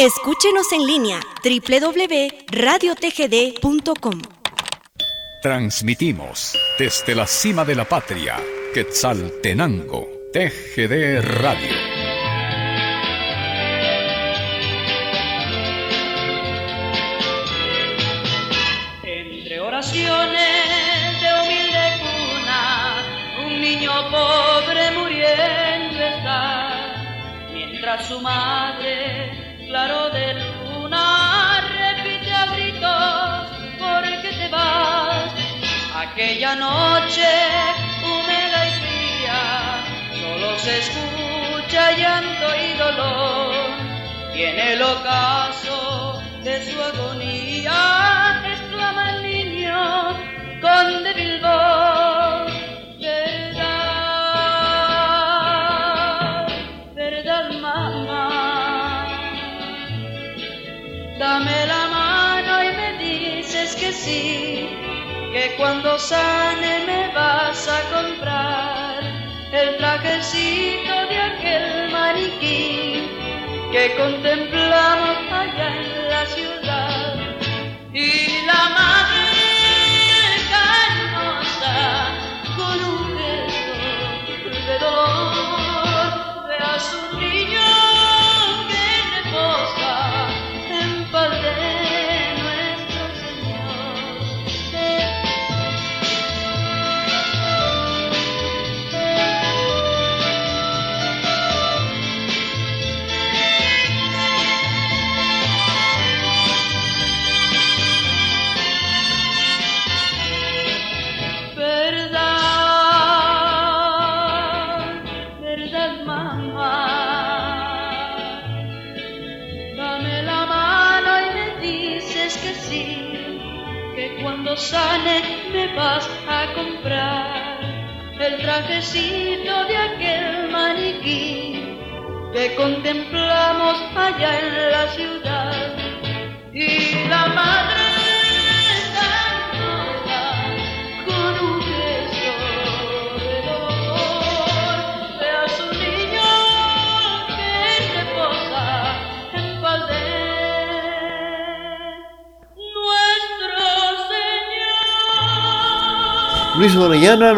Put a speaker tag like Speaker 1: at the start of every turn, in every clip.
Speaker 1: Escúchenos en línea www.radiotgd.com.
Speaker 2: Transmitimos desde la cima de la patria, Quetzaltenango, TGD Radio.
Speaker 3: Entre oraciones de humilde cuna, un niño pobre muriendo está, mientras su madre aquella noche húmeda y fría solo se escucha llanto y dolor. Y en el ocaso de su agonía cuando sane me vas a comprar el trajecito de aquel maniquí que contemplamos allá en la ciudad.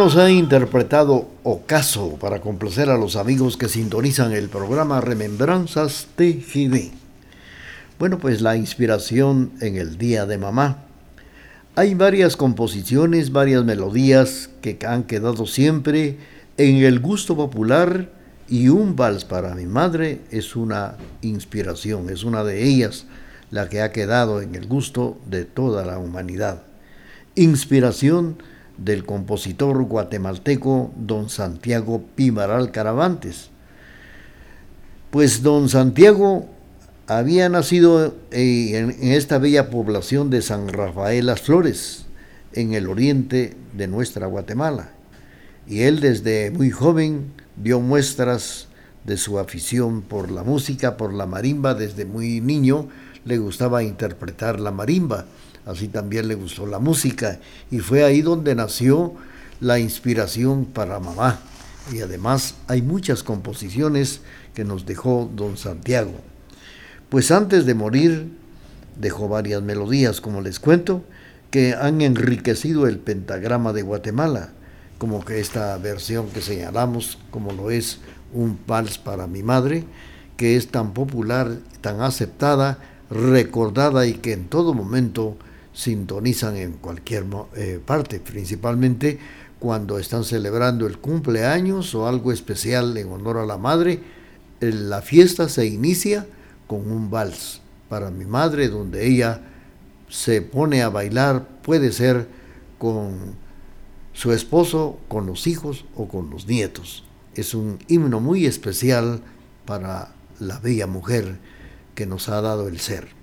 Speaker 4: Nos ha interpretado Ocaso para complacer a los amigos que sintonizan el programa Remembranzas TGD. Bueno, pues la inspiración en el Día de Mamá. Hay varias composiciones, varias melodías que han quedado siempre en el gusto popular y un vals para mi madre es una inspiración, es una de ellas la que ha quedado en el gusto de toda la humanidad. Inspiración del compositor guatemalteco don Santiago Pimaral Caravantes. Pues don Santiago había nacido eh, en esta bella población de San Rafael Las Flores, en el oriente de nuestra Guatemala. Y él desde muy joven dio muestras de su afición por la música, por la marimba. Desde muy niño le gustaba interpretar la marimba así también le gustó la música y fue ahí donde nació la inspiración para mamá. Y además hay muchas composiciones que nos dejó don Santiago. Pues antes de morir dejó varias melodías, como les cuento, que han enriquecido el pentagrama de Guatemala, como que esta versión que señalamos, como lo es un vals para mi madre, que es tan popular, tan aceptada, recordada y que en todo momento sintonizan en cualquier eh, parte, principalmente cuando están celebrando el cumpleaños o algo especial en honor a la madre. La fiesta se inicia con un vals para mi madre, donde ella se pone a bailar, puede ser con su esposo, con los hijos o con los nietos. Es un himno muy especial para la bella mujer que nos ha dado el ser.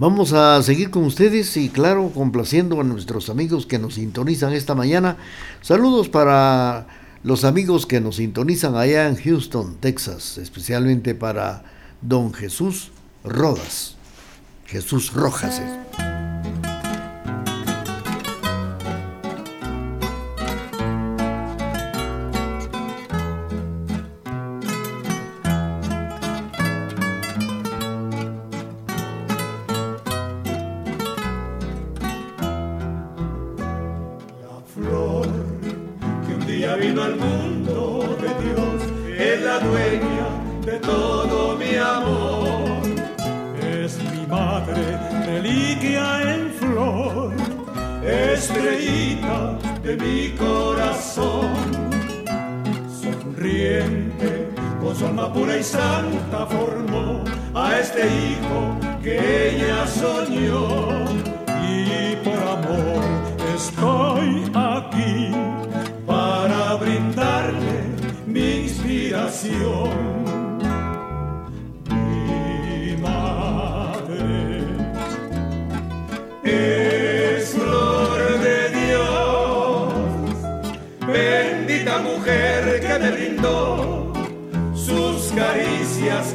Speaker 4: Vamos a seguir con ustedes y claro, complaciendo a nuestros amigos que nos sintonizan esta mañana. Saludos para los amigos que nos sintonizan allá en Houston, Texas, especialmente para don Jesús Rodas. Jesús Rojas.
Speaker 5: vino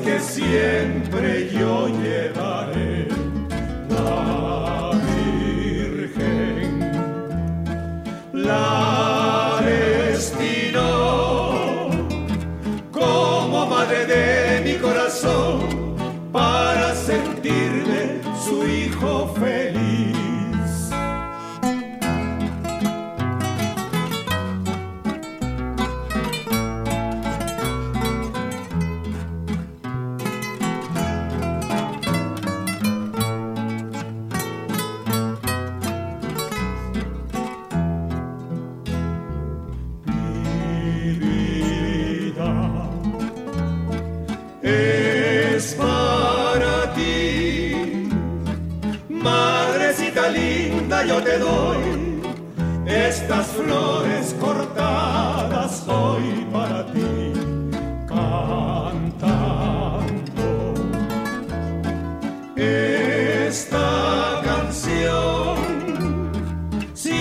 Speaker 5: que siempre yo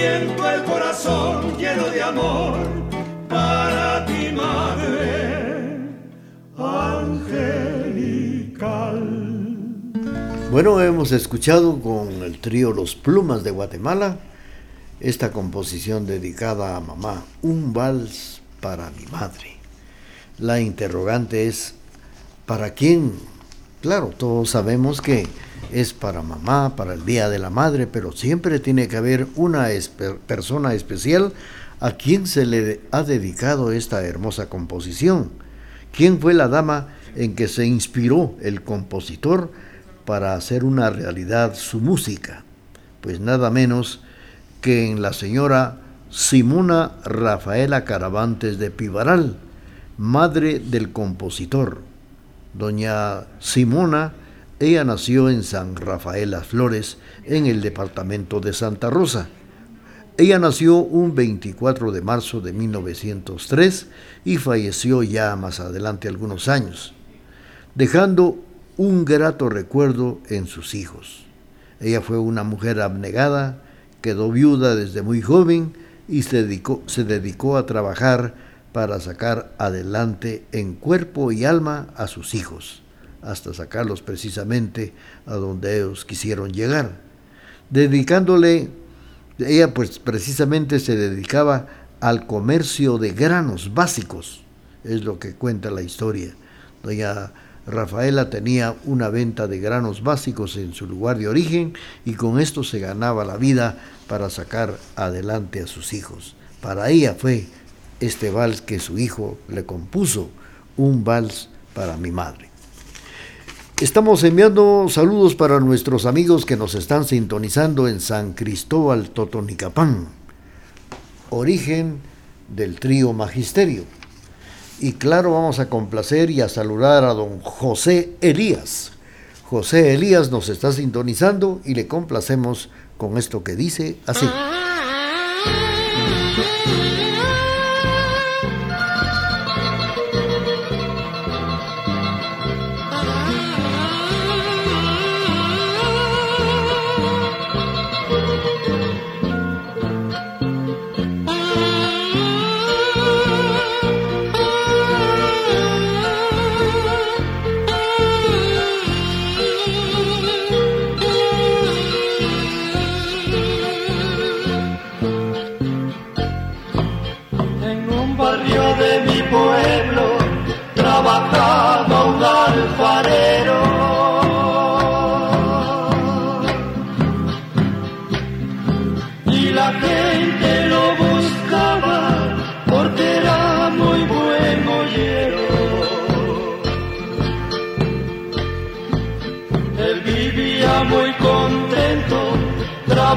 Speaker 5: Siento el corazón lleno de amor para ti, madre angelical.
Speaker 4: Bueno, hemos escuchado con el trío Los Plumas de Guatemala esta composición dedicada a mamá, un vals para mi madre. La interrogante es, ¿para quién? Claro, todos sabemos que es para mamá, para el Día de la Madre, pero siempre tiene que haber una persona especial a quien se le ha dedicado esta hermosa composición. ¿Quién fue la dama en que se inspiró el compositor para hacer una realidad su música? Pues nada menos que en la señora Simona Rafaela Caravantes de Pivaral, madre del compositor. Doña Simona, ella nació en San Rafael Las Flores, en el departamento de Santa Rosa. Ella nació un 24 de marzo de 1903 y falleció ya más adelante algunos años, dejando un grato recuerdo en sus hijos. Ella fue una mujer abnegada, quedó viuda desde muy joven y se dedicó, se dedicó a trabajar para sacar adelante en cuerpo y alma a sus hijos, hasta sacarlos precisamente a donde ellos quisieron llegar, dedicándole ella pues precisamente se dedicaba al comercio de granos básicos, es lo que cuenta la historia. Doña Rafaela tenía una venta de granos básicos en su lugar de origen y con esto se ganaba la vida para sacar adelante a sus hijos. Para ella fue este vals que su hijo le compuso, un vals para mi madre. Estamos enviando saludos para nuestros amigos que nos están sintonizando en San Cristóbal Totonicapán, origen del trío Magisterio. Y claro, vamos a complacer y a saludar a don José Elías. José Elías nos está sintonizando y le complacemos con esto que dice así.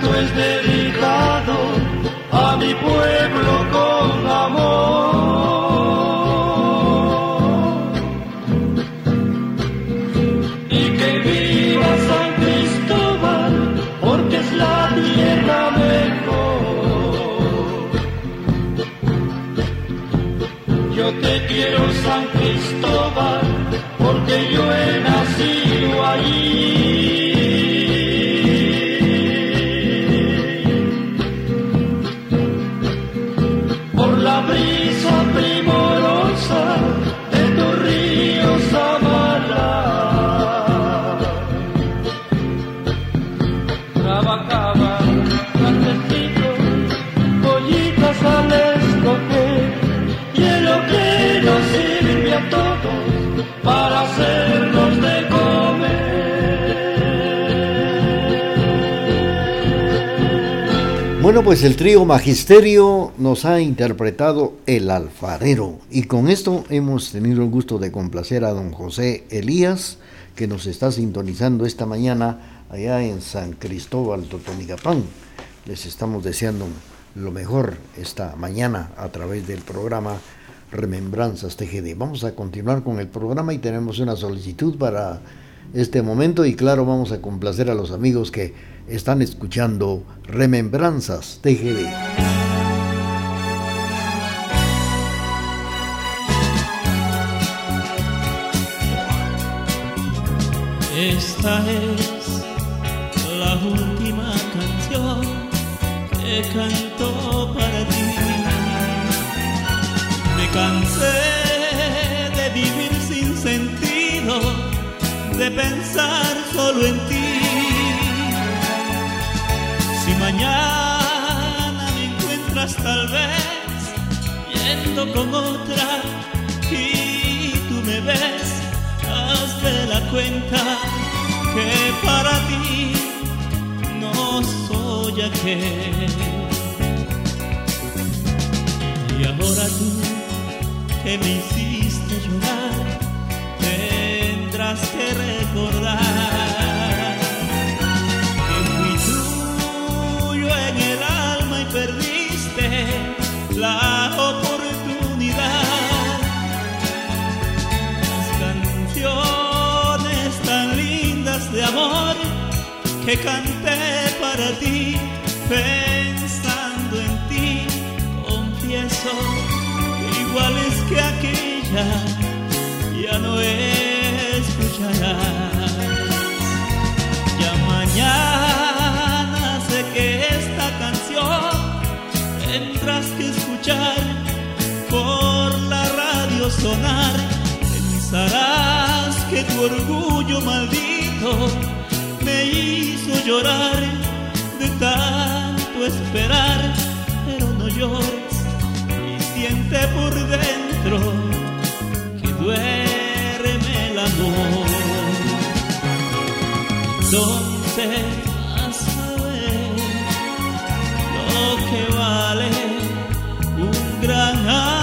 Speaker 6: canto es dedicado a mi pueblo con amor. Y que viva San Cristóbal, porque es la tierra mejor. Yo te quiero San Cristóbal, porque yo he
Speaker 4: pues el trío Magisterio nos ha interpretado El Alfarero y con esto hemos tenido el gusto de complacer a don José Elías que nos está sintonizando esta mañana allá en San Cristóbal Totonigapán. Les estamos deseando lo mejor esta mañana a través del programa Remembranzas TGD. Vamos a continuar con el programa y tenemos una solicitud para este momento y claro vamos a complacer a los amigos que están escuchando Remembranzas TGD.
Speaker 7: Esta es la última canción que canto tal vez yendo con otra y tú me ves, haz de la cuenta que para ti no soy aquel. Y ahora tú que me hiciste llorar, tendrás que recordar que canté para ti, pensando en ti, confieso, iguales que aquella, ya no escucharás. Ya mañana sé que esta canción tendrás que escuchar por la radio sonar. Pensarás que tu orgullo maldito me hizo llorar de tanto esperar, pero no llores y siente por dentro que duerme el amor. ¿Dónde vas a ver lo que vale? gran amor,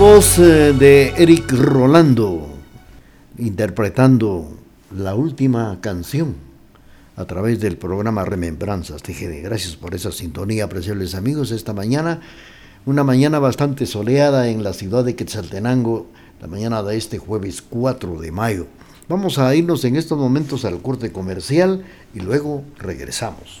Speaker 4: voz eh, de Eric Rolando interpretando la última canción a través del programa Remembranzas TGD. Gracias por esa sintonía, apreciables amigos. Esta mañana, una mañana bastante soleada en la ciudad de Quetzaltenango, la mañana de este jueves 4 de mayo. Vamos a irnos en estos momentos al corte comercial y luego regresamos.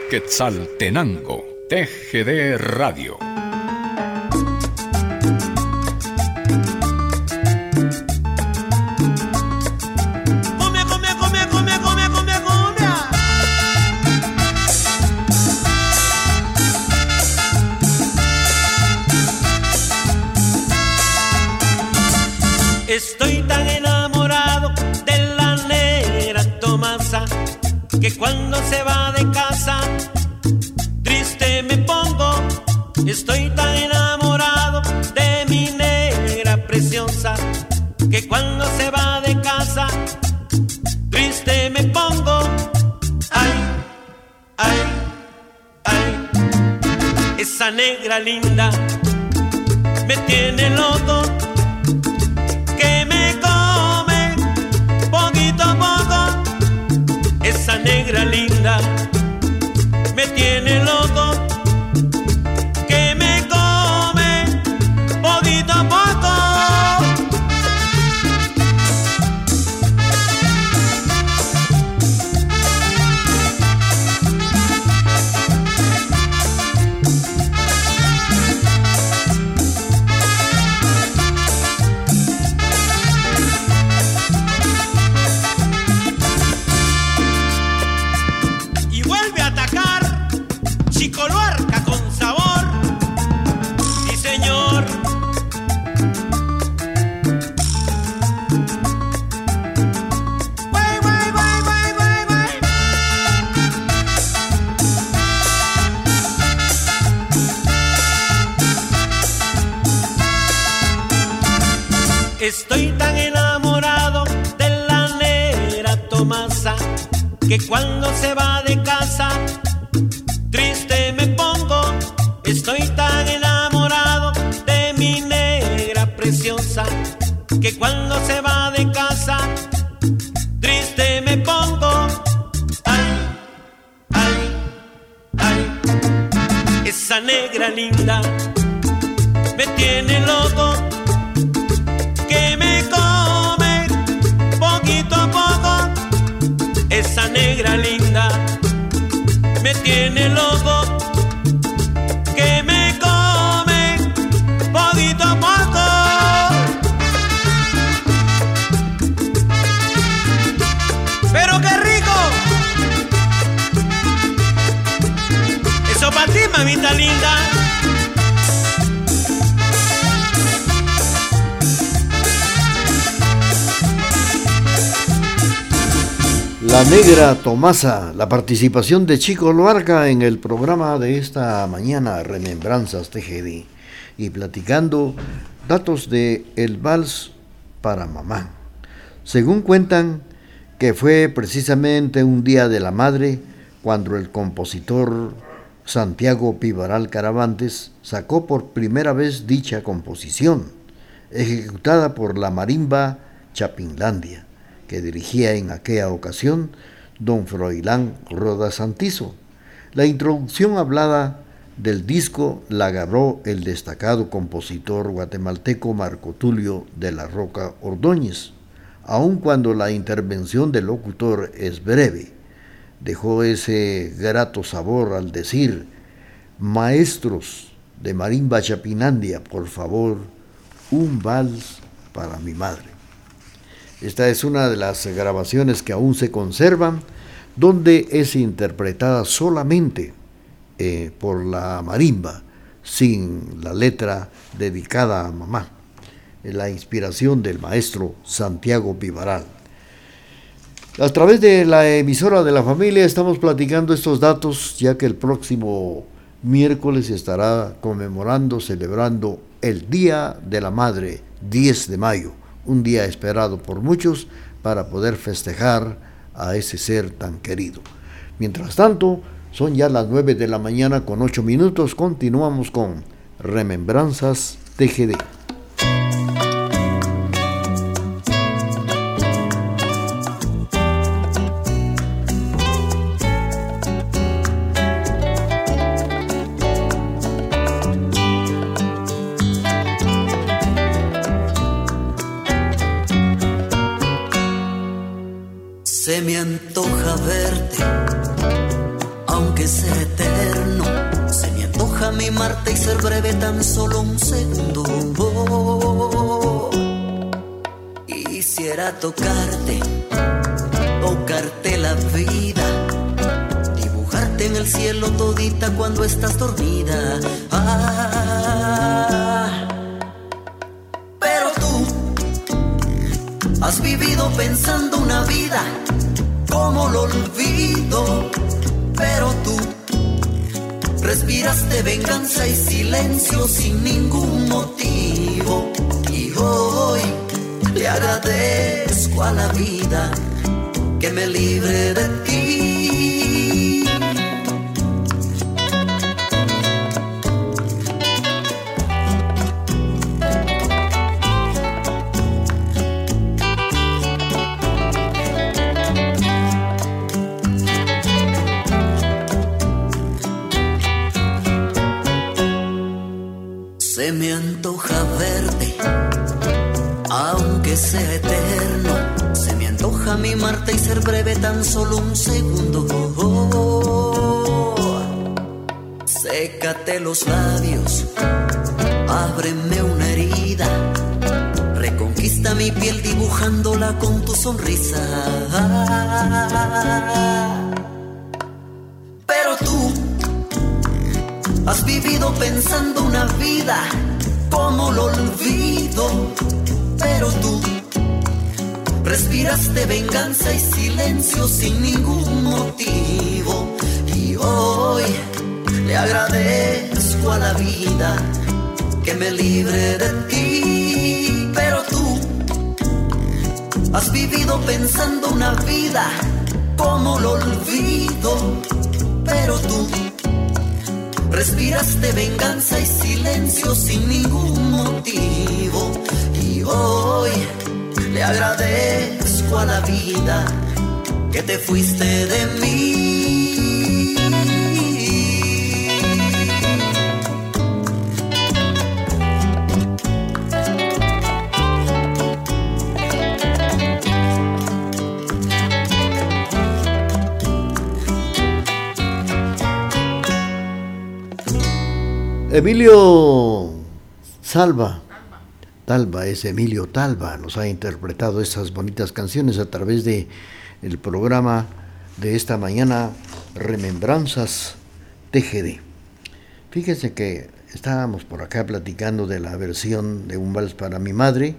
Speaker 2: Quetzaltenango, TGD Radio.
Speaker 8: Negra linda. Me tiene loco que cuando se va linda.
Speaker 4: La Negra Tomasa, la participación de Chico Loarca en el programa de esta mañana, Remembranzas TGD, y platicando datos de El Vals para Mamá. Según cuentan que fue precisamente un día de la madre cuando el compositor Santiago Pivaral Caravantes sacó por primera vez dicha composición. ejecutada por la marimba Chapinlandia, que dirigía en aquella ocasión don Froilán Roda Santizo. La introducción hablada del disco la agarró el destacado compositor guatemalteco Marco Tulio de la Roca Ordóñez, aun cuando la intervención del locutor es breve. Dejó ese grato sabor al decir, maestros de Marimba Chapinandia, por favor, un vals para mi madre. Esta es una de las grabaciones que aún se conservan, donde es interpretada solamente eh, por la marimba, sin la letra dedicada a mamá, la inspiración del maestro Santiago Vivaral. A través de la emisora de la familia estamos platicando estos datos, ya que el próximo miércoles estará conmemorando, celebrando el Día de la Madre, 10 de mayo, un día esperado por muchos para poder festejar a ese ser tan querido. Mientras tanto, son ya las 9 de la mañana con 8 minutos. Continuamos con Remembranzas TGD.
Speaker 9: Respiraste venganza y silencio sin ningún motivo. Y hoy le agradezco a la vida que me libre de ti. Breve tan solo un segundo. sécate los labios, ábreme una herida. Reconquista mi piel dibujándola con tu sonrisa. Pero tú Has vivido pensando una vida como lo olvido, pero tú respiraste venganza y silencio sin ningún motivo. Y hoy le agradezco a la vida que me libre de ti, pero tú has vivido pensando una vida como lo olvido, pero tú Respiraste venganza y silencio sin ningún motivo. Y hoy le agradezco a la vida que te fuiste de mí.
Speaker 4: Emilio Salva, Talva es Emilio Talva, nos ha interpretado estas bonitas canciones a través de el programa de esta mañana Remembranzas TGD. Fíjense que estábamos por acá platicando de la versión de Un vals para mi madre.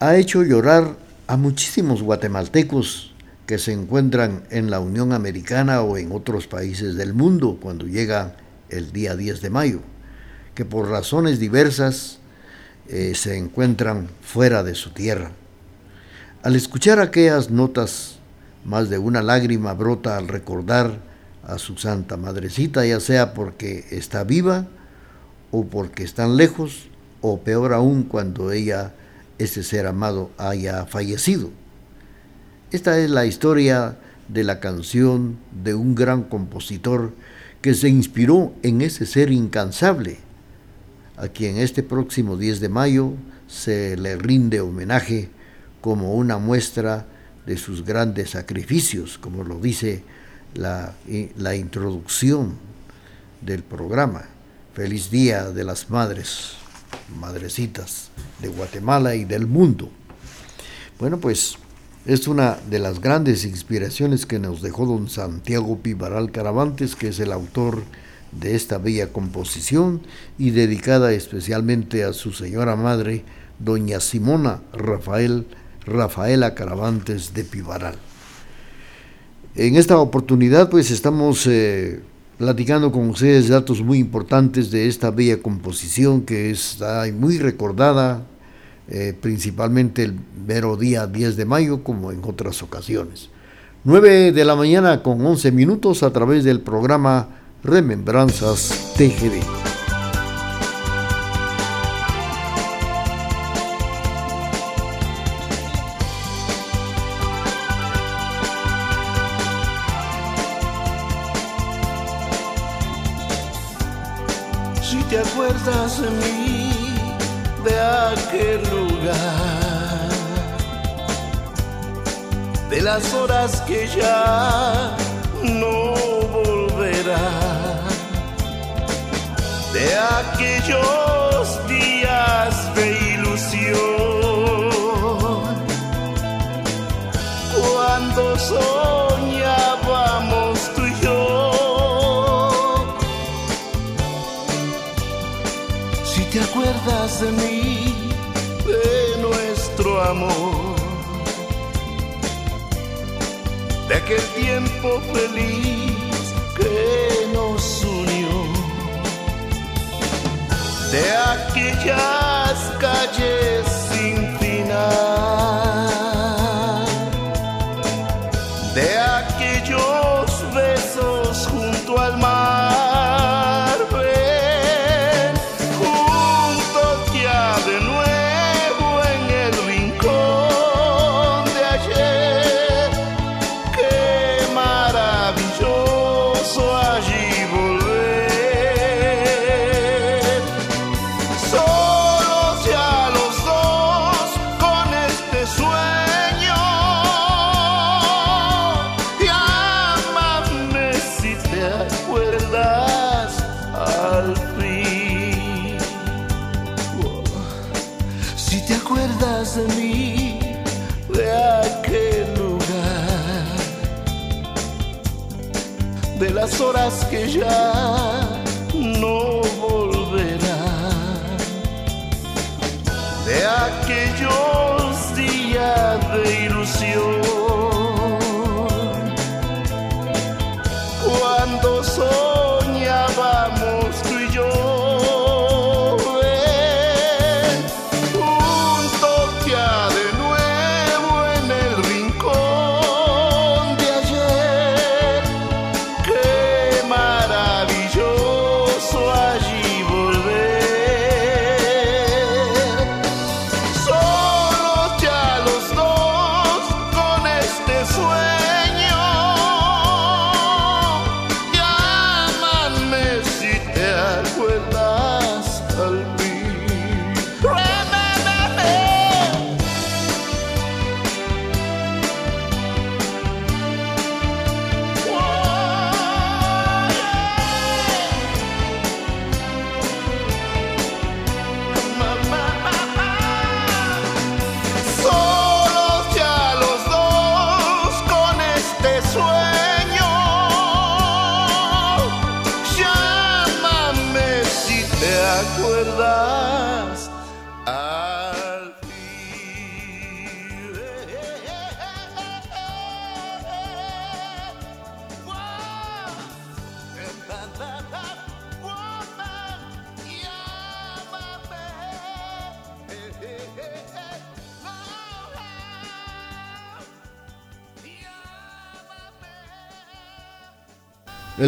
Speaker 4: Ha hecho llorar a muchísimos guatemaltecos que se encuentran en la Unión Americana o en otros países del mundo cuando llega el día 10 de mayo, que por razones diversas eh, se encuentran fuera de su tierra. Al escuchar aquellas notas, más de una lágrima brota al recordar a su Santa Madrecita, ya sea porque está viva o porque están lejos o peor aún cuando ella, ese ser amado, haya fallecido. Esta es la historia de la canción de un gran compositor que se inspiró en ese ser incansable, a quien este próximo 10 de mayo se le rinde homenaje como una muestra de sus grandes sacrificios, como lo dice la, la introducción del programa. Feliz Día de las Madres, madrecitas de Guatemala y del mundo. Bueno, pues es una de las grandes inspiraciones que nos dejó don Santiago Pivaral Caravantes, que es el autor de esta bella composición y dedicada especialmente a su señora madre, doña Simona Rafael, Rafaela Caravantes de Pivaral. En esta oportunidad pues estamos eh, platicando con ustedes datos muy importantes de esta bella composición que está muy recordada, eh, principalmente el mero día 10 de mayo, como en otras ocasiones. 9 de la mañana con 11 minutos a través del programa Remembranzas TGD.
Speaker 10: Te acuerdas de mí, de aquel lugar, de las horas que ya no de aquellos días de ilusión, cuando soñábamos tú y yo. Si te acuerdas de mí, de nuestro amor, de aquel tiempo feliz de aquellas calles sin final, las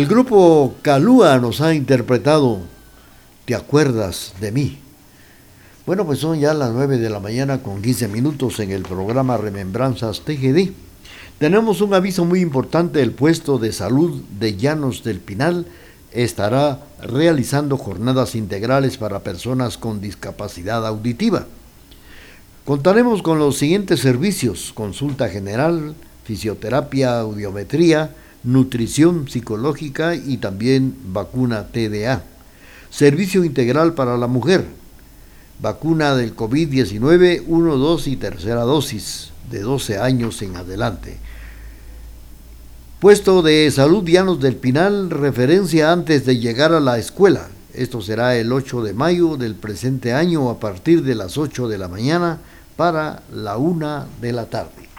Speaker 10: El
Speaker 4: grupo Calúa nos ha interpretado ¿Te acuerdas de mí? Bueno, pues son ya las 9 de la mañana con 15 minutos en el programa Remembranzas TGD. Tenemos un aviso muy importante, el puesto de salud de Llanos del Pinal estará realizando jornadas integrales para personas con discapacidad auditiva. Contaremos con los siguientes servicios, consulta general, fisioterapia, audiometría, nutrición psicológica y también vacuna TDA. Servicio integral para la mujer, vacuna del COVID-19, 1, 2 y tercera dosis de 12 años en adelante. Puesto de salud Llanos del Pinal, referencia antes de llegar a la escuela. Esto será el 8 de mayo del presente año a partir de las 8 de la mañana para la 1 de la tarde.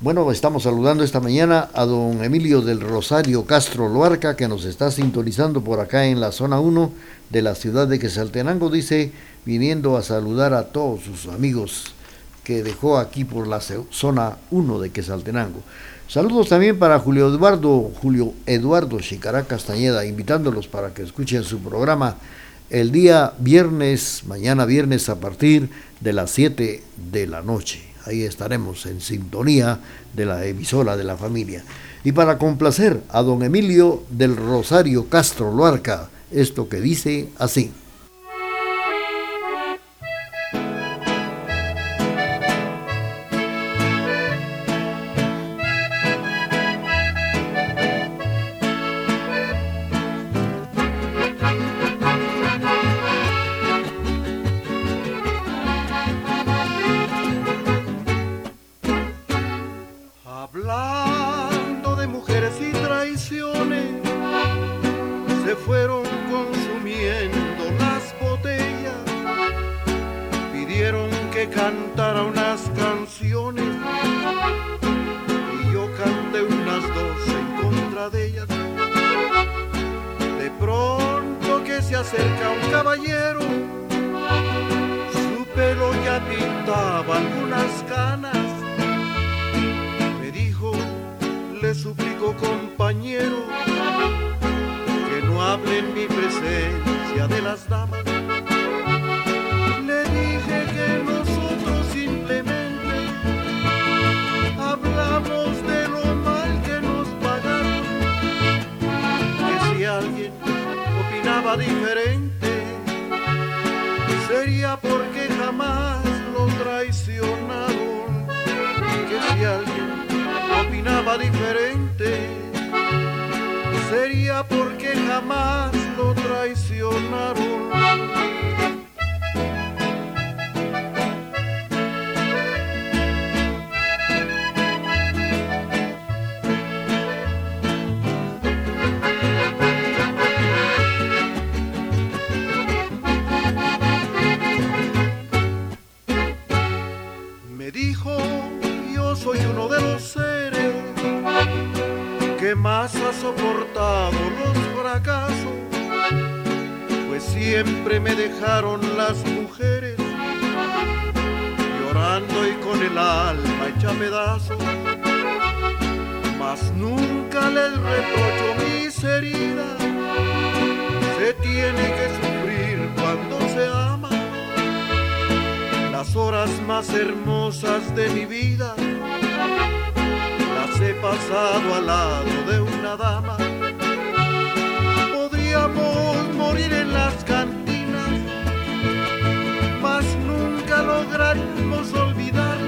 Speaker 4: Bueno, estamos saludando esta mañana a don Emilio del Rosario Castro Loarca, que nos está sintonizando por acá en la zona 1 de la ciudad de Quesaltenango. Dice, viniendo a saludar a todos sus amigos que dejó aquí por la zona 1 de Quesaltenango. Saludos también para Julio Eduardo, Julio Eduardo Chicará Castañeda, invitándolos para que escuchen su programa el día viernes, mañana viernes a partir de las 7 de la noche. Ahí estaremos en sintonía de la emisora de la familia. Y para complacer a don Emilio del Rosario Castro Loarca, esto que dice así.
Speaker 11: que cantara unas canciones y yo canté unas dos en contra de ellas. De pronto que se acerca un caballero, su pelo ya pintaba algunas canas. Me dijo, le suplico compañero, que no hable en mi presencia de las damas diferente, sería porque jamás lo traicionaron. Que si alguien opinaba diferente, sería porque jamás lo traicionaron. que más ha soportado los fracasos, pues siempre me dejaron las mujeres llorando y con el alma hecha pedazos, mas nunca les reprocho mis heridas, se tiene que sufrir cuando se ama. Las horas más hermosas de mi vida pasado al lado de una dama. Podríamos morir en las cantinas, mas nunca lograremos olvidar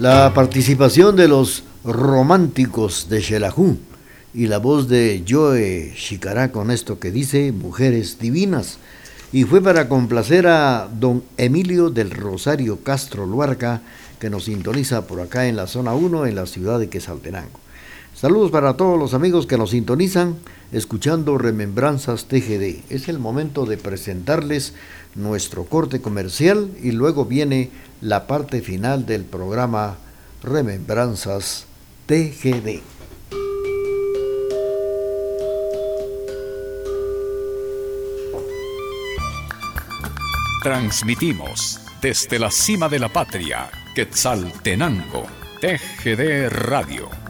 Speaker 4: La participación de los románticos de Xelajú y la voz de Joe Chicará con esto que dice Mujeres Divinas. Y fue para complacer a don Emilio del Rosario Castro Luarca, que nos sintoniza por acá en la zona 1 en la ciudad de Quesaltenango. Saludos para todos los amigos que nos sintonizan escuchando Remembranzas TGD. Es el momento de presentarles nuestro corte comercial y luego viene la parte final del programa Remembranzas TGD.
Speaker 2: Transmitimos desde la cima de la patria, Quetzaltenango, TGD Radio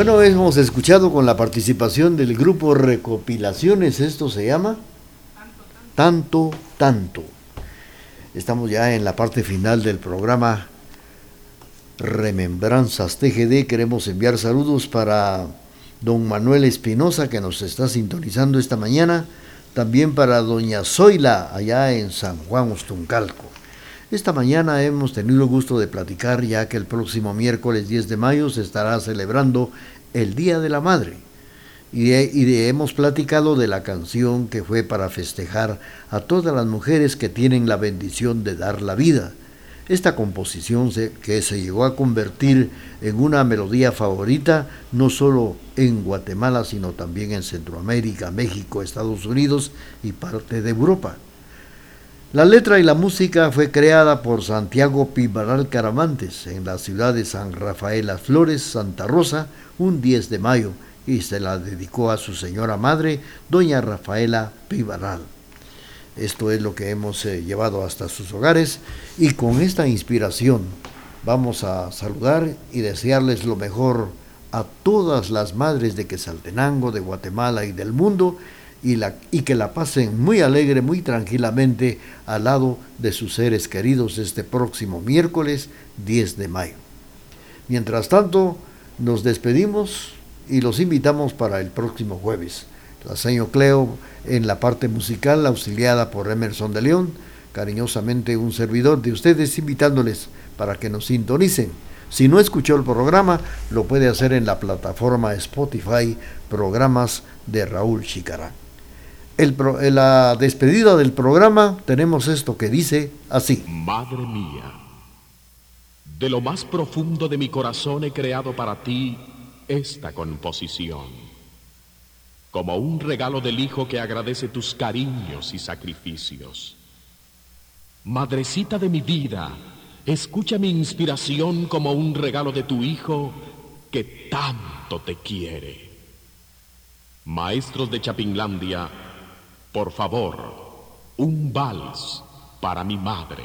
Speaker 4: Bueno, hemos escuchado con la participación del grupo Recopilaciones, esto se llama Tanto, Tanto. Estamos ya en la parte final del programa Remembranzas TGD. Queremos enviar saludos para don Manuel Espinosa que nos está sintonizando esta mañana. También para doña Zoila allá en San Juan Ostuncalco. Esta mañana hemos tenido el gusto de platicar ya que el próximo miércoles 10 de mayo se estará celebrando el Día de la Madre. Y, hemos platicado de la canción que fue para festejar a todas las mujeres que tienen la bendición de dar la vida. Esta composición que se llegó a convertir en una melodía favorita no solo en Guatemala, sino también en Centroamérica, México, Estados Unidos y parte de Europa. La letra y la música fue creada por Santiago Pibaral Caramantes en la ciudad de San Rafael Flores, Santa Rosa, un 10 de mayo, y se la dedicó a su señora madre, doña Rafaela Pibaral. Esto es lo que hemos eh, llevado hasta sus hogares y con esta inspiración vamos a saludar y desearles lo mejor a todas las madres de Quesaltenango, de Guatemala y del mundo y, que la pasen muy alegre, muy tranquilamente al lado de sus seres queridos este próximo miércoles 10 de mayo. Mientras tanto, nos despedimos y los invitamos para el próximo jueves. La señor Cleo en la parte musical, auxiliada por Emerson de León, cariñosamente un servidor de ustedes, invitándoles para que nos sintonicen. Si no escuchó el programa, lo puede hacer en la plataforma Spotify, programas de Raúl Chicará en la despedida del programa tenemos esto que dice así.
Speaker 12: Madre mía, de lo más profundo de mi corazón he creado para ti esta composición, como un regalo del Hijo que agradece tus cariños y sacrificios. Madrecita de mi vida, escucha mi inspiración como un regalo de tu Hijo que tanto te quiere. Maestros de Chapinlandia, por favor, un vals para mi madre.